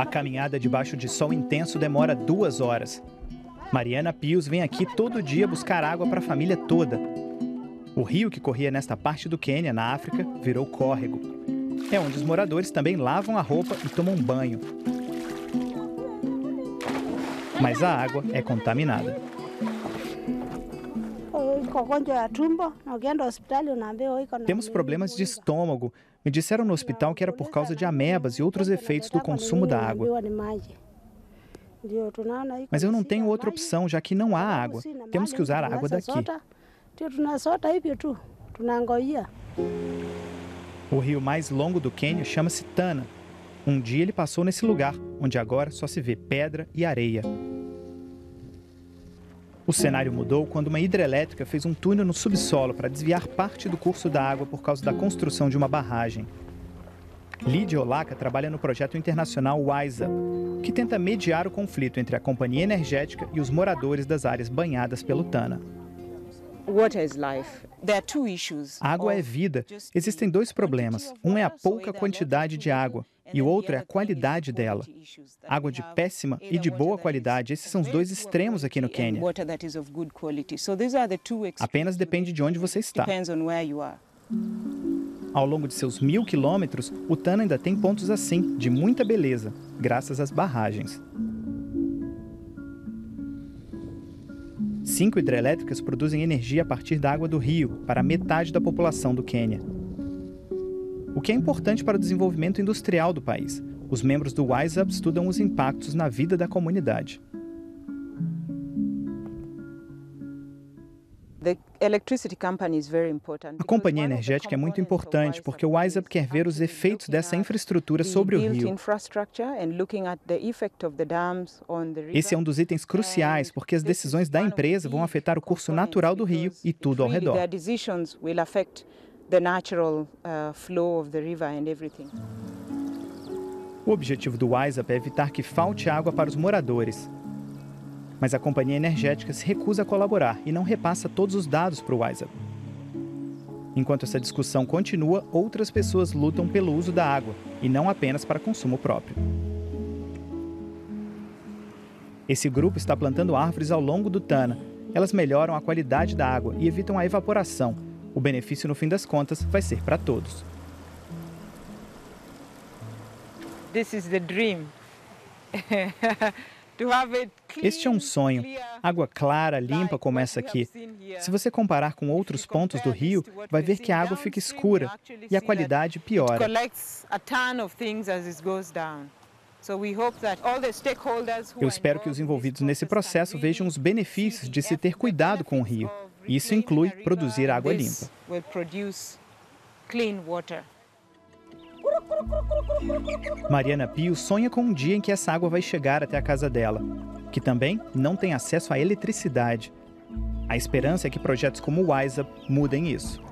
A caminhada debaixo de sol intenso demora duas horas. Mariana Pius vem aqui todo dia buscar água para a família toda. O rio que corria nesta parte do Quênia, na África, virou córrego. É onde os moradores também lavam a roupa e tomam banho. Mas a água é contaminada. Temos problemas de estômago. Me disseram no hospital que era por causa de amebas e outros efeitos do consumo da água. Mas eu não tenho outra opção, já que não há água. Temos que usar a água daqui. O rio mais longo do Quênia chama-se Tana. Um dia ele passou nesse lugar, onde agora só se vê pedra e areia. O cenário mudou quando uma hidrelétrica fez um túnel no subsolo para desviar parte do curso da água por causa da construção de uma barragem. Lídia Olaka trabalha no projeto internacional WISE Up, que tenta mediar o conflito entre a companhia energética e os moradores das áreas banhadas pelo Tana. Água é vida. Existem dois problemas. Um é a pouca quantidade de água e o outro é a qualidade dela. Água de péssima e de boa qualidade, esses são os dois extremos aqui no Quênia. Apenas depende de onde você está. Ao longo de seus mil quilômetros, o Tana ainda tem pontos assim, de muita beleza, graças às barragens. Cinco hidrelétricas produzem energia a partir da água do rio para metade da população do Quênia o que é importante para o desenvolvimento industrial do país. Os membros do WISE Up estudam os impactos na vida da comunidade. A companhia energética é muito importante porque o WISE Up quer ver os efeitos dessa infraestrutura sobre o rio. Esse é um dos itens cruciais porque as decisões da empresa vão afetar o curso natural do rio e tudo ao redor the natural uh, flow of the river and everything. O objetivo do WISEUP é evitar que falte água para os moradores. Mas a companhia energética se recusa a colaborar e não repassa todos os dados para o WISEUP. Enquanto essa discussão continua, outras pessoas lutam pelo uso da água e não apenas para consumo próprio. Esse grupo está plantando árvores ao longo do Tana. Elas melhoram a qualidade da água e evitam a evaporação, o benefício, no fim das contas, vai ser para todos. Este é um sonho. Água clara, limpa como essa aqui. Se você comparar com outros pontos do rio, vai ver que a água fica escura e a qualidade piora. Eu espero que os envolvidos nesse processo vejam os benefícios de se ter cuidado com o rio isso inclui produzir água limpa. Mariana Pio sonha com um dia em que essa água vai chegar até a casa dela, que também não tem acesso à eletricidade. A esperança é que projetos como o WISE mudem isso.